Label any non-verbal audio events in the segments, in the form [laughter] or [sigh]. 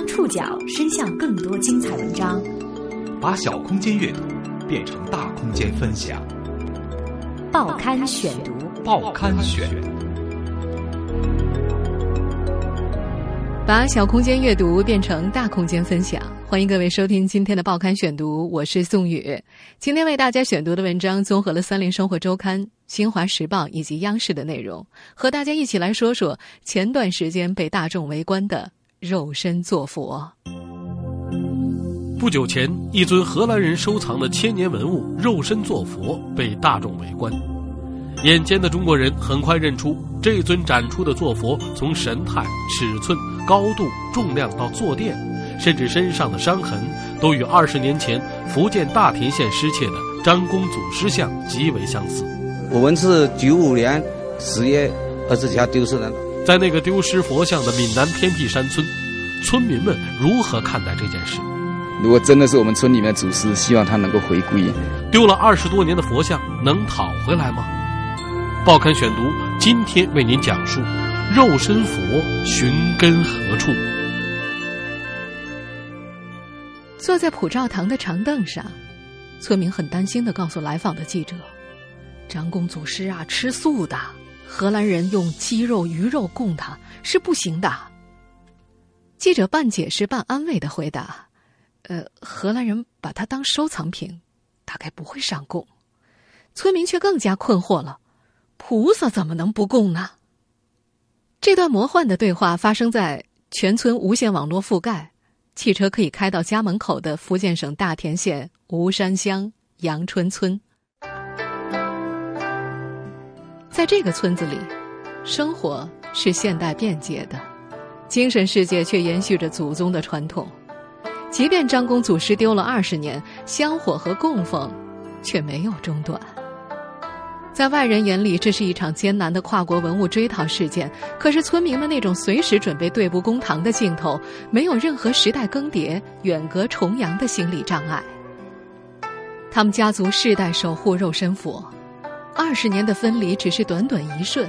将触角伸向更多精彩文章，把小空间阅读变成大空间分享。报刊选读，报刊选，把小空间阅读变成大空间分享。欢迎各位收听今天的报刊选读，我是宋宇。今天为大家选读的文章综合了《三联生活周刊》、《新华时报》以及央视的内容，和大家一起来说说前段时间被大众围观的肉身坐佛。不久前，一尊荷兰人收藏的千年文物肉身坐佛被大众围观。眼尖的中国人很快认出，这尊展出的坐佛从神态、尺寸、高度、重量到坐垫，甚至身上的伤痕，都与二十年前福建大田县失窃的张公祖师像极为相似。我们是九五年十月二十几号丢失的。在那个丢失佛像的闽南偏僻山村，村民们如何看待这件事？如果真的是我们村里面的祖师，希望他能够回归。丢了二十多年的佛像能讨回来吗？报刊选读今天为您讲述：肉身佛寻根何处？坐在普照堂的长凳上，村民很担心的告诉来访的记者：“张公祖师啊，吃素的，荷兰人用鸡肉、鱼肉供他是不行的。”记者半解释半安慰的回答。呃，荷兰人把它当收藏品，大概不会上供。村民却更加困惑了：菩萨怎么能不供呢？这段魔幻的对话发生在全村无线网络覆盖、汽车可以开到家门口的福建省大田县吴山乡阳春村。在这个村子里，生活是现代便捷的，精神世界却延续着祖宗的传统。即便张公祖师丢了二十年，香火和供奉却没有中断。在外人眼里，这是一场艰难的跨国文物追讨事件。可是村民们那种随时准备对簿公堂的劲头，没有任何时代更迭、远隔重洋的心理障碍。他们家族世代守护肉身佛，二十年的分离只是短短一瞬，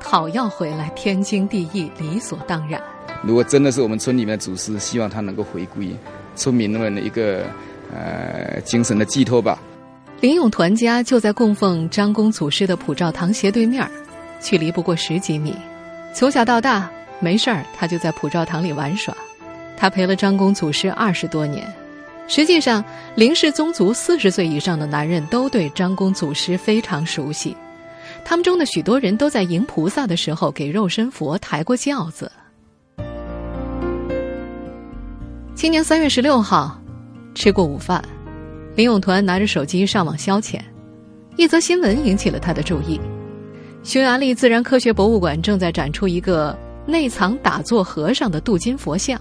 讨要回来天经地义、理所当然。如果真的是我们村里面的祖师，希望他能够回归。村民们的一个呃精神的寄托吧。林永团家就在供奉张公祖师的普照堂斜对面，距离不过十几米。从小到大，没事儿他就在普照堂里玩耍。他陪了张公祖师二十多年。实际上，林氏宗族四十岁以上的男人都对张公祖师非常熟悉。他们中的许多人都在迎菩萨的时候给肉身佛抬过轿子。今年三月十六号，吃过午饭，林永团拿着手机上网消遣，一则新闻引起了他的注意：匈牙利自然科学博物馆正在展出一个内藏打坐和尚的镀金佛像，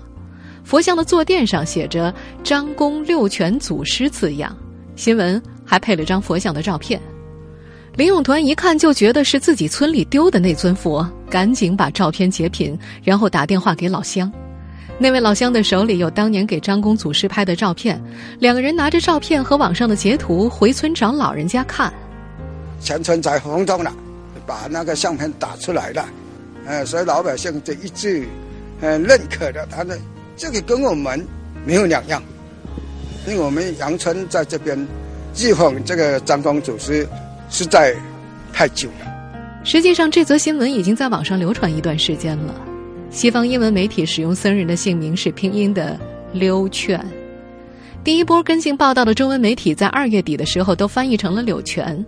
佛像的坐垫上写着“张公六全祖师”字样，新闻还配了张佛像的照片。林永团一看就觉得是自己村里丢的那尊佛，赶紧把照片截屏，然后打电话给老乡。那位老乡的手里有当年给张公祖师拍的照片，两个人拿着照片和网上的截图回村找老人家看。全村在轰动了，把那个相片打出来了，呃，所以老百姓就一致，呃，认可的，他的这个跟我们没有两样，因为我们杨村在这边祭奉这个张公祖师实在太久了。实际上，这则新闻已经在网上流传一段时间了。西方英文媒体使用僧人的姓名是拼音的溜劝，第一波跟进报道的中文媒体在二月底的时候都翻译成了柳泉，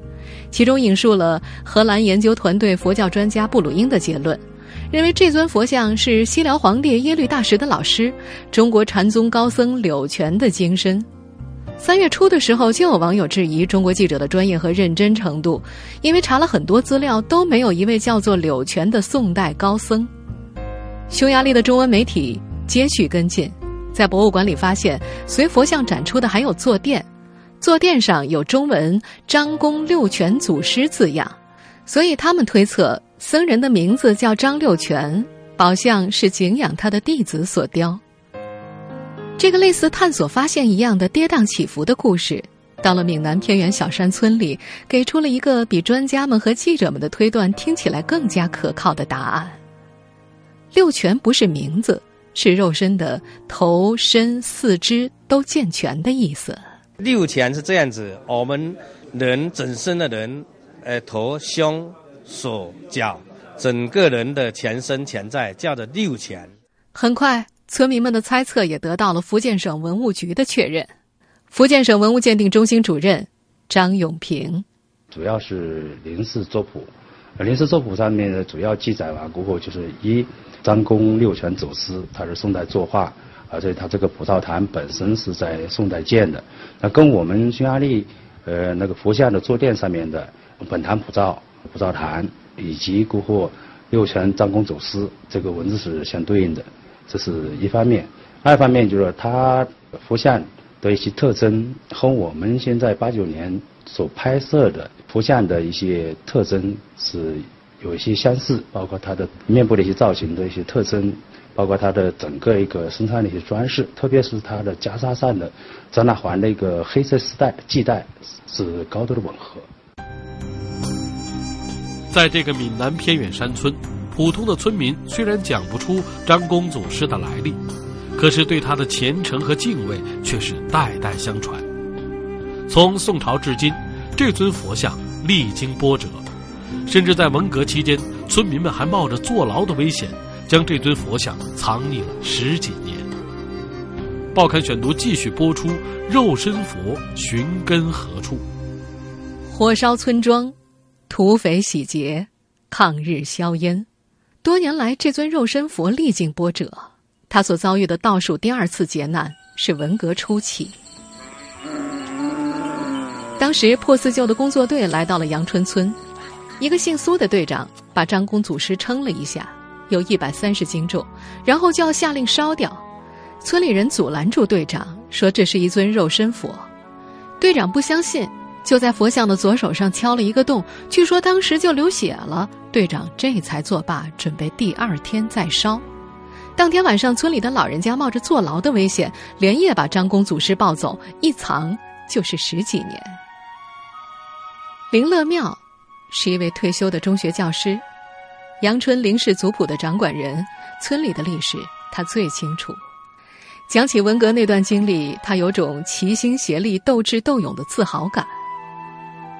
其中引述了荷兰研究团队佛教专家布鲁因的结论，认为这尊佛像是西辽皇帝耶律大石的老师，中国禅宗高僧柳泉的精身。三月初的时候，就有网友质疑中国记者的专业和认真程度，因为查了很多资料都没有一位叫做柳泉的宋代高僧。匈牙利的中文媒体接续跟进，在博物馆里发现，随佛像展出的还有坐垫，坐垫上有中文“张公六泉祖师”字样，所以他们推测僧人的名字叫张六全，宝像是敬仰他的弟子所雕。这个类似探索发现一样的跌宕起伏的故事，到了闽南偏远小山村里，给出了一个比专家们和记者们的推断听起来更加可靠的答案。六全不是名字，是肉身的头、身、四肢都健全的意思。六全是这样子，我们人整身的人，呃，头、胸、手、脚，整个人的全身全在，叫做六全。很快，村民们的猜测也得到了福建省文物局的确认。福建省文物鉴定中心主任张永平，主要是林氏族谱，林氏族谱上面的主要记载完过后，就是一张公六全走私，他是宋代作画，而且他这个普照坛本身是在宋代建的，那跟我们匈牙利呃那个佛像的坐垫上面的本坛普照、普照坛以及过后六全张公走私这个文字是相对应的，这是一方面。二方面就是说，它佛像。的一些特征和我们现在八九年所拍摄的佛像的一些特征是有一些相似，包括它的面部的一些造型的一些特征，包括它的整个一个身上的一些装饰，特别是它的袈裟上的张大环的一个黑色丝带系带是高度的吻合。在这个闽南偏远山村，普通的村民虽然讲不出张公祖师的来历。可是对他的虔诚和敬畏却是代代相传。从宋朝至今，这尊佛像历经波折，甚至在文革期间，村民们还冒着坐牢的危险，将这尊佛像藏匿了十几年。报刊选读继续播出：肉身佛寻根何处？火烧村庄，土匪洗劫，抗日硝烟，多年来，这尊肉身佛历经波折。他所遭遇的倒数第二次劫难是文革初期。当时破四旧的工作队来到了阳春村，一个姓苏的队长把张公祖师称了一下，有一百三十斤重，然后就要下令烧掉。村里人阻拦住队长，说这是一尊肉身佛。队长不相信，就在佛像的左手上敲了一个洞，据说当时就流血了。队长这才作罢，准备第二天再烧。当天晚上，村里的老人家冒着坐牢的危险，连夜把张公祖师抱走，一藏就是十几年。林乐庙是一位退休的中学教师，阳春林氏族谱的掌管人，村里的历史他最清楚。讲起文革那段经历，他有种齐心协力、斗智斗勇的自豪感。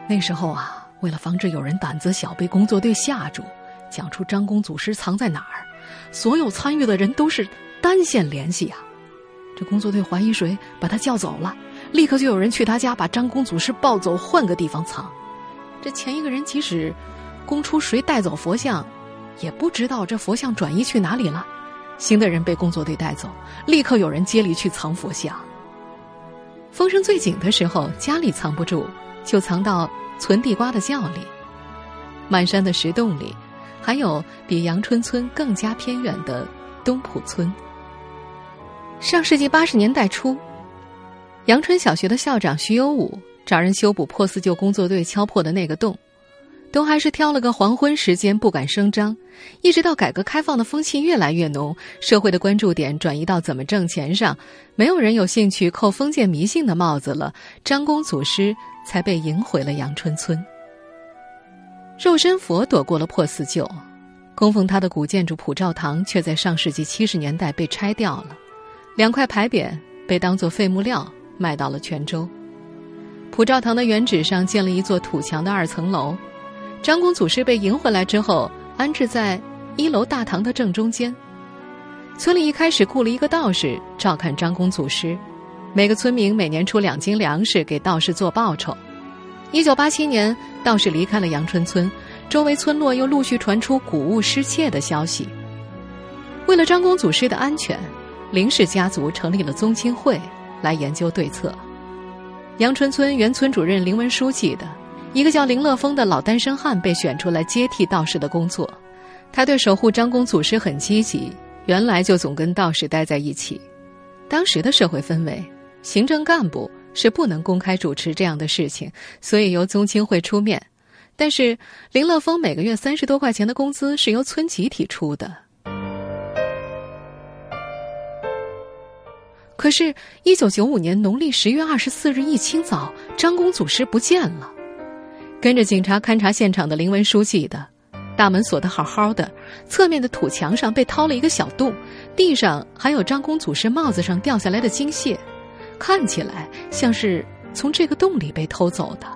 那时候啊，为了防止有人胆子小被工作队吓住，讲出张公祖师藏在哪儿。所有参与的人都是单线联系啊！这工作队怀疑谁，把他叫走了，立刻就有人去他家把张公祖师抱走，换个地方藏。这前一个人即使供出谁带走佛像，也不知道这佛像转移去哪里了。新的人被工作队带走，立刻有人接力去藏佛像。风声最紧的时候，家里藏不住，就藏到存地瓜的窖里，满山的石洞里。还有比阳春村更加偏远的东浦村。上世纪八十年代初，阳春小学的校长徐有武找人修补破四旧工作队敲破的那个洞，都还是挑了个黄昏时间，不敢声张。一直到改革开放的风气越来越浓，社会的关注点转移到怎么挣钱上，没有人有兴趣扣封建迷信的帽子了，张公祖师才被迎回了阳春村。肉身佛躲过了破四旧，供奉他的古建筑普照堂却在上世纪七十年代被拆掉了，两块牌匾被当作废木料卖到了泉州。普照堂的原址上建了一座土墙的二层楼，张公祖师被迎回来之后安置在一楼大堂的正中间。村里一开始雇了一个道士照看张公祖师，每个村民每年出两斤粮食给道士做报酬。一九八七年，道士离开了阳春村，周围村落又陆续传出谷物失窃的消息。为了张公祖师的安全，林氏家族成立了宗亲会来研究对策。阳春村原村主任林文书记的一个叫林乐峰的老单身汉被选出来接替道士的工作。他对守护张公祖师很积极，原来就总跟道士待在一起。当时的社会氛围，行政干部。是不能公开主持这样的事情，所以由宗亲会出面。但是林乐峰每个月三十多块钱的工资是由村集体出的。可是，一九九五年农历十月二十四日一清早，张公祖师不见了。跟着警察勘察现场的林文书记的，大门锁得好好的，侧面的土墙上被掏了一个小洞，地上还有张公祖师帽子上掉下来的金屑，看起来像是从这个洞里被偷走的。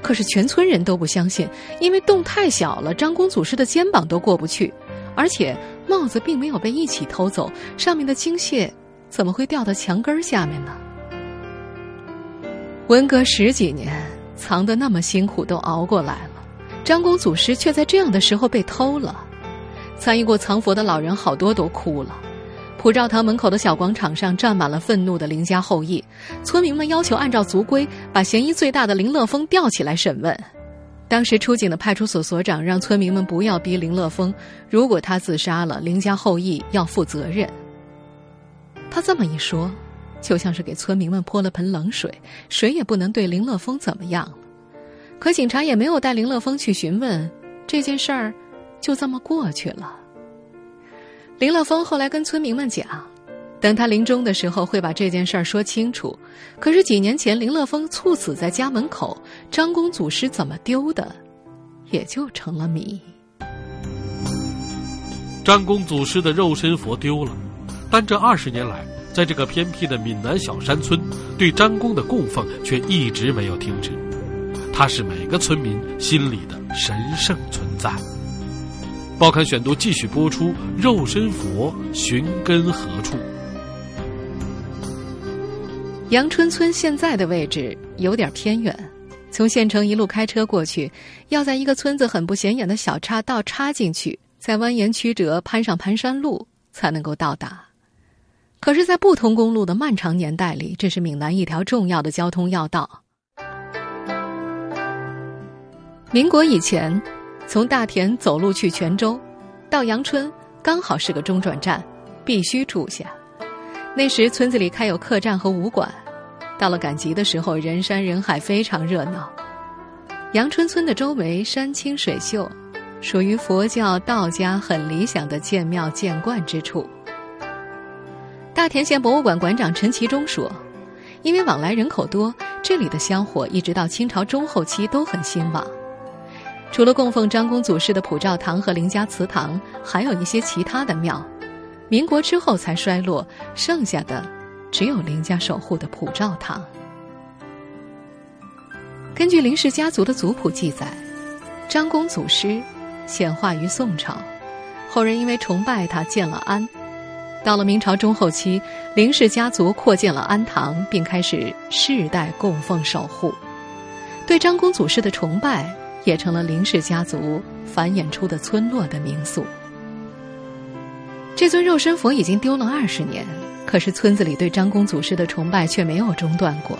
可是全村人都不相信，因为洞太小了，张公祖师的肩膀都过不去，而且帽子并没有被一起偷走，上面的金屑怎么会掉到墙根下面呢？文革十几年，藏得那么辛苦，都熬过来了。张公祖师却在这样的时候被偷了，参与过藏佛的老人好多都哭了。普照堂门口的小广场上站满了愤怒的林家后裔，村民们要求按照族规把嫌疑最大的林乐峰吊起来审问。当时出警的派出所所长让村民们不要逼林乐峰，如果他自杀了，林家后裔要负责任。他这么一说，就像是给村民们泼了盆冷水，谁也不能对林乐峰怎么样。可警察也没有带林乐峰去询问，这件事儿就这么过去了。林乐峰后来跟村民们讲，等他临终的时候会把这件事儿说清楚。可是几年前林乐峰猝死在家门口，张公祖师怎么丢的，也就成了谜。张公祖师的肉身佛丢了，但这二十年来，在这个偏僻的闽南小山村，对张公的供奉却一直没有停止。他是每个村民心里的神圣存在。报刊选读继续播出：肉身佛寻根何处？阳春村现在的位置有点偏远，从县城一路开车过去，要在一个村子很不显眼的小岔道插进去，再蜿蜒曲折攀上盘山路才能够到达。可是，在不通公路的漫长年代里，这是闽南一条重要的交通要道。民国以前，从大田走路去泉州，到阳春刚好是个中转站，必须住下。那时村子里开有客栈和武馆，到了赶集的时候，人山人海，非常热闹。阳春村的周围山清水秀，属于佛教、道家很理想的建庙建观之处。大田县博物馆馆长陈其忠说：“因为往来人口多，这里的香火一直到清朝中后期都很兴旺。”除了供奉张公祖师的普照堂和林家祠堂，还有一些其他的庙。民国之后才衰落，剩下的只有林家守护的普照堂。根据林氏家族的族谱记载，张公祖师显化于宋朝，后人因为崇拜他建了庵。到了明朝中后期，林氏家族扩建了庵堂，并开始世代供奉守护。对张公祖师的崇拜。也成了林氏家族繁衍出的村落的民宿。这尊肉身佛已经丢了二十年，可是村子里对张公祖师的崇拜却没有中断过。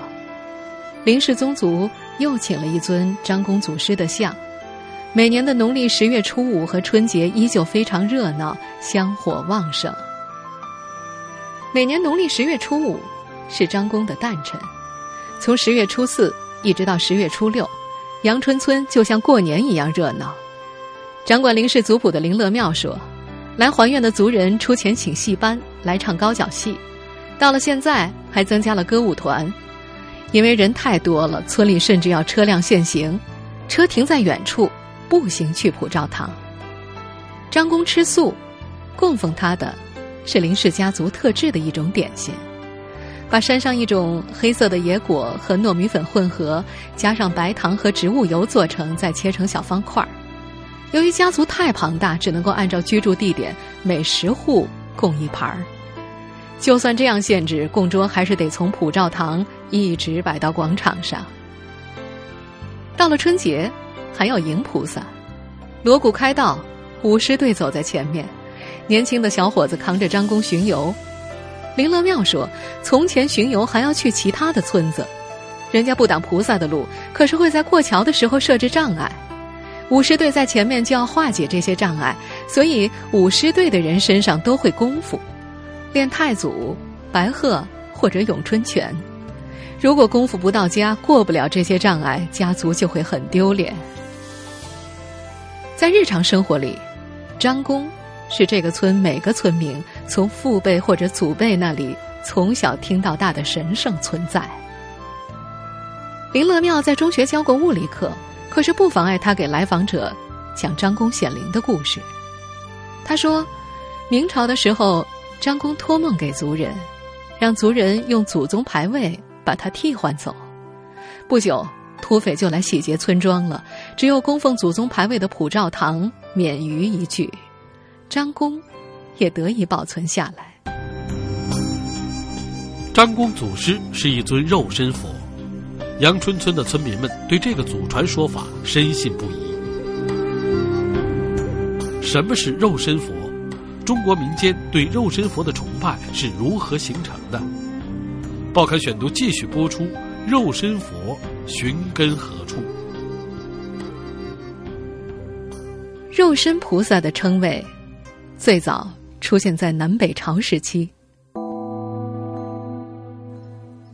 林氏宗族又请了一尊张公祖师的像，每年的农历十月初五和春节依旧非常热闹，香火旺盛。每年农历十月初五是张公的诞辰，从十月初四一直到十月初六。阳春村就像过年一样热闹。掌管林氏族谱的林乐庙说：“来还愿的族人出钱请戏班来唱高脚戏，到了现在还增加了歌舞团。因为人太多了，村里甚至要车辆限行，车停在远处，步行去普照堂。张公吃素，供奉他的是林氏家族特制的一种点心。”把山上一种黑色的野果和糯米粉混合，加上白糖和植物油做成，再切成小方块儿。由于家族太庞大，只能够按照居住地点每十户供一盘儿。就算这样限制，供桌还是得从普照堂一直摆到广场上。到了春节，还要迎菩萨，锣鼓开道，舞狮队走在前面，年轻的小伙子扛着张弓巡游。林乐庙说：“从前巡游还要去其他的村子，人家不挡菩萨的路，可是会在过桥的时候设置障碍。舞狮队在前面就要化解这些障碍，所以舞狮队的人身上都会功夫，练太祖、白鹤或者咏春拳。如果功夫不到家，过不了这些障碍，家族就会很丢脸。在日常生活里，张公。”是这个村每个村民从父辈或者祖辈那里从小听到大的神圣存在。林乐庙在中学教过物理课，可是不妨碍他给来访者讲张公显灵的故事。他说，明朝的时候，张公托梦给族人，让族人用祖宗牌位把他替换走。不久，土匪就来洗劫村庄了，只有供奉祖宗牌位的普照堂免于一炬，张公也得以保存下来。张公祖师是一尊肉身佛，阳春村的村民们对这个祖传说法深信不疑。什么是肉身佛？中国民间对肉身佛的崇拜是如何形成的？报刊选读继续播出：肉身佛寻根何处？肉身菩萨的称谓，最早出现在南北朝时期。《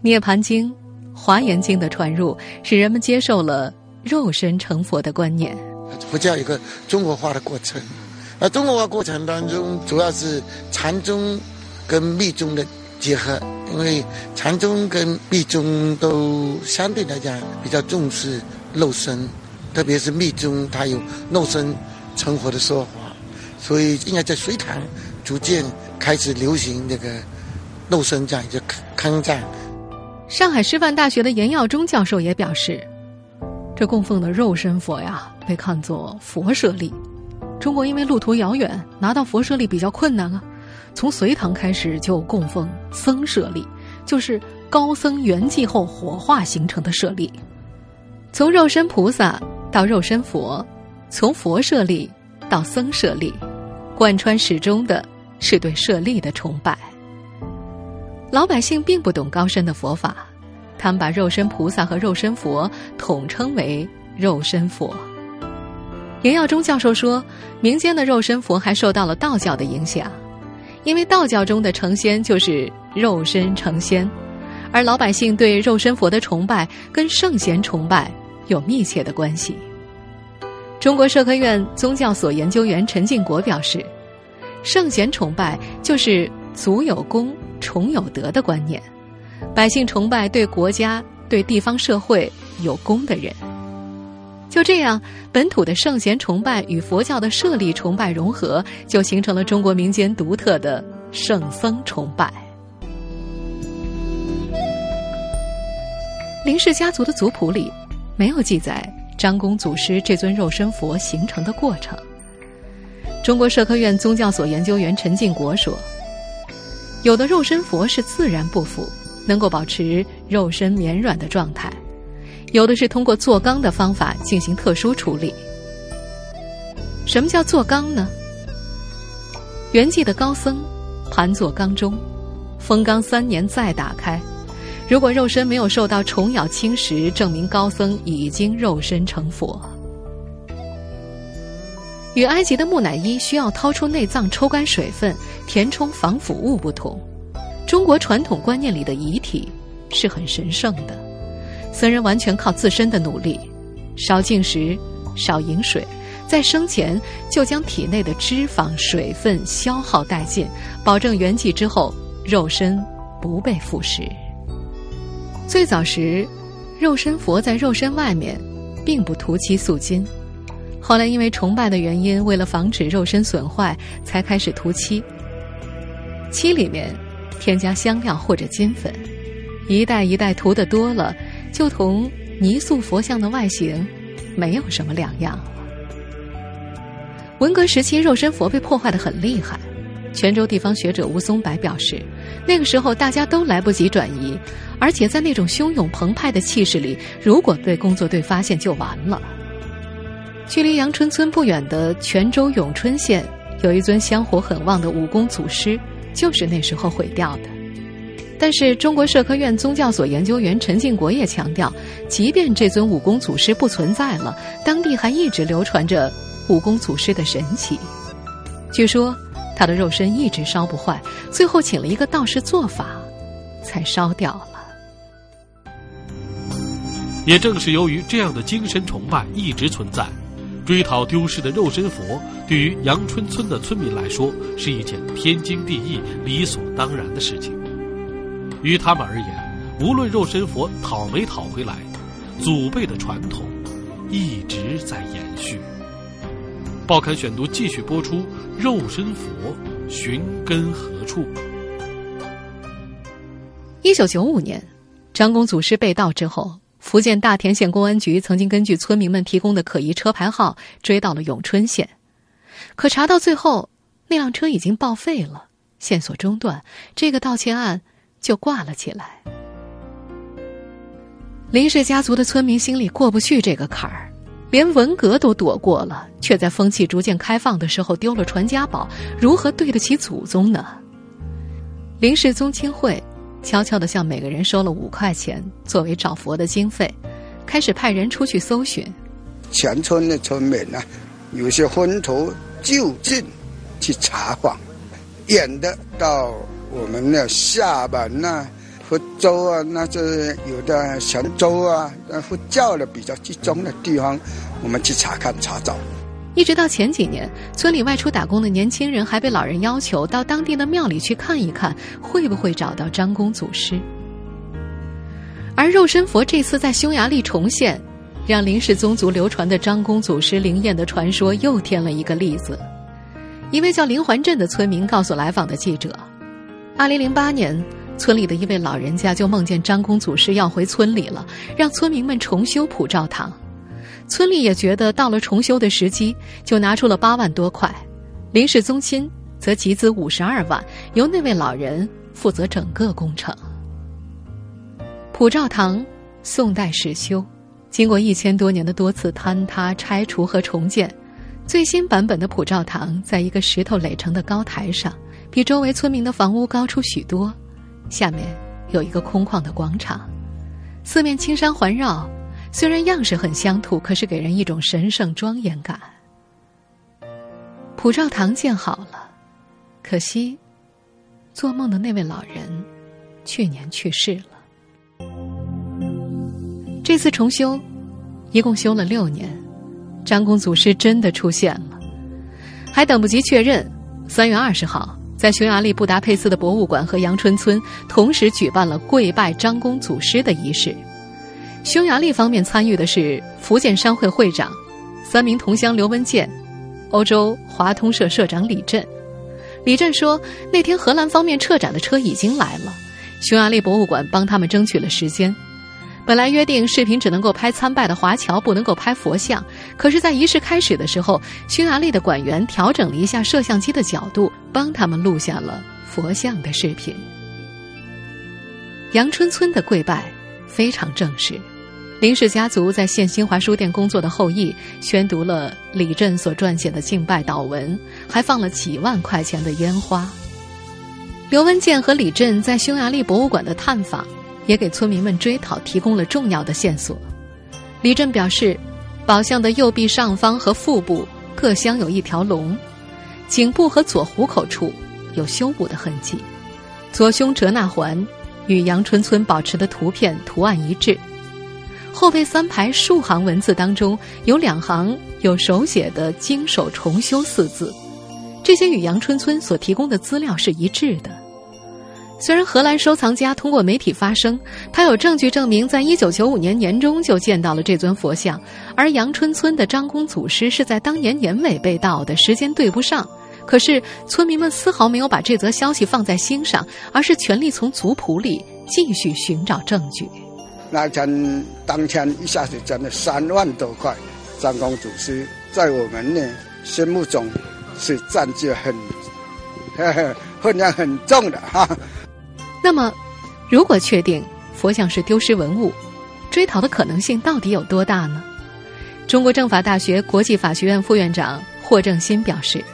涅盘经》《华严经》的传入，使人们接受了肉身成佛的观念。佛教有个中国化的过程，而中国化过程当中，主要是禅宗跟密宗的结合，因为禅宗跟密宗都相对来讲比较重视肉身，特别是密宗，它有肉身成佛的说法，所以应该在隋唐逐渐开始流行这个肉身葬，就康葬。上海师范大学的严耀中教授也表示，这供奉的肉身佛呀，被看作佛舍利。中国因为路途遥远，拿到佛舍利比较困难啊。从隋唐开始就供奉僧舍利，就是高僧圆寂后火化形成的舍利。从肉身菩萨到肉身佛，从佛舍利到僧舍利，贯穿始终的是对舍利的崇拜。老百姓并不懂高深的佛法，他们把肉身菩萨和肉身佛统称为肉身佛。严耀中教授说，民间的肉身佛还受到了道教的影响，因为道教中的成仙就是肉身成仙，而老百姓对肉身佛的崇拜跟圣贤崇拜有密切的关系。中国社科院宗教所研究员陈进国表示，圣贤崇拜就是祖有功。崇有德的观念，百姓崇拜对国家、对地方社会有功的人。就这样，本土的圣贤崇拜与佛教的舍利崇拜融合，就形成了中国民间独特的圣僧崇拜。林氏家族的族谱里没有记载张公祖师这尊肉身佛形成的过程。中国社科院宗教所研究员陈进国说。有的肉身佛是自然不腐，能够保持肉身绵软的状态；有的是通过做缸的方法进行特殊处理。什么叫做缸呢？圆寂的高僧盘坐缸中，封缸三年再打开，如果肉身没有受到虫咬侵蚀，证明高僧已经肉身成佛。与埃及的木乃伊需要掏出内脏抽干水分。填充防腐物不同，中国传统观念里的遗体是很神圣的，僧人完全靠自身的努力，少进食，少饮水，在生前就将体内的脂肪、水分消耗殆尽，保证圆寂之后肉身不被腐蚀。最早时，肉身佛在肉身外面并不涂漆塑金，后来因为崇拜的原因，为了防止肉身损坏，才开始涂漆。漆里面添加香料或者金粉，一代一代涂的多了，就同泥塑佛像的外形没有什么两样了。文革时期，肉身佛被破坏的很厉害。泉州地方学者吴松柏表示，那个时候大家都来不及转移，而且在那种汹涌澎湃的气势里，如果被工作队发现就完了。距离阳春村不远的泉州永春县，有一尊香火很旺的武功祖师。就是那时候毁掉的，但是中国社科院宗教所研究员陈进国也强调，即便这尊武功祖师不存在了，当地还一直流传着武功祖师的神奇。据说他的肉身一直烧不坏，最后请了一个道士做法，才烧掉了。也正是由于这样的精神崇拜一直存在。追讨丢失的肉身佛，对于阳春村的村民来说是一件天经地义、理所当然的事情。于他们而言，无论肉身佛讨没讨回来，祖辈的传统一直在延续。报刊选读继续播出：肉身佛寻根何处？一九九五年，张公祖师被盗之后，福建大田县公安局曾经根据村民们提供的可疑车牌号追到了永春县，可查到最后，那辆车已经报废了，线索中断，这个盗窃案就挂了起来。林氏家族的村民心里过不去这个坎儿。连文革都躲过了，却在风气逐渐开放的时候丢了传家宝，如何对得起祖宗呢？林氏宗亲会悄悄地向每个人收了五块钱作为找佛的经费，开始派人出去搜寻。全村的村民呢，有些昏头就近去查访，远的到我们的厦门呐。福州啊，那是有的泉州啊，佛教的比较集中的地方，我们去查看查找。一直到前几年，村里外出打工的年轻人还被老人要求到当地的庙里去看一看，会不会找到张公祖师。而肉身佛这次在匈牙利重现，让林氏宗族流传的张公祖师灵验的传说又添了一个例子。一位叫林环镇的村民告诉来访的记者，二零零八年。村里的一位老人家就梦见张公祖师要回村里了，让村民们重修普照堂。村里也觉得到了重修的时机，就拿出了八万多块。林氏宗亲则集资五十二万，由那位老人负责整个工程。普照堂宋代始修，经过一千多年的多次坍塌、拆除和重建，最新版本的普照堂在一个石头垒成的高台上，比周围村民的房屋高出许多。下面有一个空旷的广场，四面青山环绕，虽然样式很乡土，可是给人一种神圣庄严感。普照堂建好了，可惜，做梦的那位老人去年去世了。这次重修，一共修了六年，张公祖师真的出现了，还等不及确认。三月二十号。在匈牙利布达佩斯的博物馆和阳春村同时举办了跪拜张公祖师的仪式。匈牙利方面参与的是福建商会会长、三名同乡刘文健、欧洲华通社社长李振。李振说，那天荷兰方面撤展的车已经来了，匈牙利博物馆帮他们争取了时间。本来约定视频只能够拍参拜的华侨，不能够拍佛像。可是，在仪式开始的时候，匈牙利的馆员调整了一下摄像机的角度，帮他们录下了佛像的视频。阳春村的跪拜非常正式，林氏家族在县新华书店工作的后裔宣读了李振所撰写的敬拜祷文，还放了几万块钱的烟花。刘文健和李振在匈牙利博物馆的探访。也给村民们追讨提供了重要的线索。李振表示，宝像的右臂上方和腹部各镶有一条龙，颈部和左虎口处有修补的痕迹，左胸折纳环与阳春村保持的图片图案一致。后背三排数行文字当中有两行有手写的“经手重修”四字，这些与阳春村所提供的资料是一致的。虽然荷兰收藏家通过媒体发声，他有证据证明，在一九九五年年中就见到了这尊佛像，而阳春村的张公祖师是在当年年尾被盗的，时间对不上。可是村民们丝毫没有把这则消息放在心上，而是全力从族谱里继续寻找证据。那天当天一下子赚了三万多块，张公祖师在我们呢心目中是占据很 [laughs] 分量很重的哈。那么，如果确定佛像是丢失文物，追讨的可能性到底有多大呢？中国政法大学国际法学院副院长霍正新表示，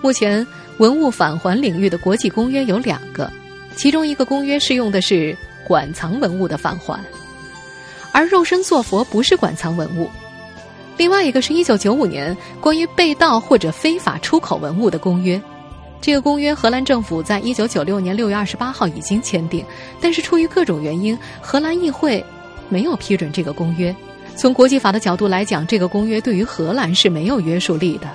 目前文物返还领域的国际公约有两个，其中一个公约适用的是馆藏文物的返还，而肉身坐佛不是馆藏文物；另外一个是一九九五年关于被盗或者非法出口文物的公约。这个公约，荷兰政府在一九九六年六月二十八号已经签订，但是出于各种原因，荷兰议会没有批准这个公约。从国际法的角度来讲，这个公约对于荷兰是没有约束力的。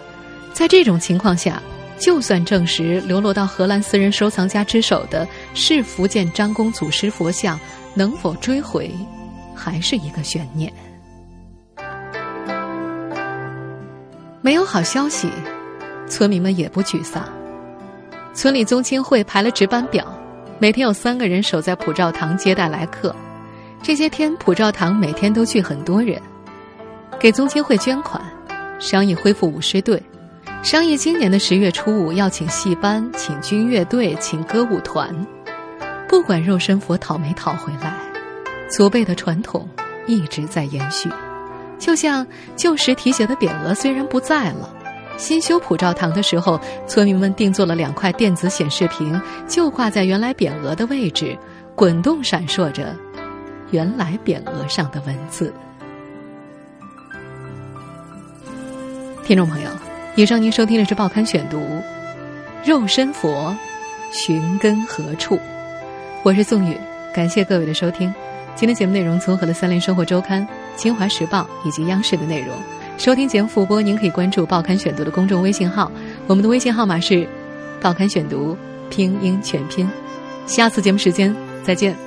在这种情况下，就算证实流落到荷兰私人收藏家之手的是福建张公祖师佛像，能否追回，还是一个悬念。没有好消息，村民们也不沮丧。村里宗亲会排了值班表，每天有三个人守在普照堂接待来客。这些天，普照堂每天都聚很多人，给宗亲会捐款，商议恢复舞狮队，商议今年的十月初五要请戏班、请军乐队、请歌舞团。不管肉身佛讨没讨回来，祖辈的传统一直在延续。就像旧时题写的匾额虽然不在了，新修普照堂的时候，村民们定做了两块电子显示屏，就挂在原来匾额的位置，滚动闪烁着。原来匾额上的文字。听众朋友，以上您收听的是《报刊选读》，肉身佛寻根何处？我是宋宇，感谢各位的收听。今天节目内容综合了《三联生活周刊》、《新华时报》以及央视的内容。收听节目复播，您可以关注《报刊选读》的公众微信号，我们的微信号码是“报刊选读”拼音全拼。下次节目时间再见。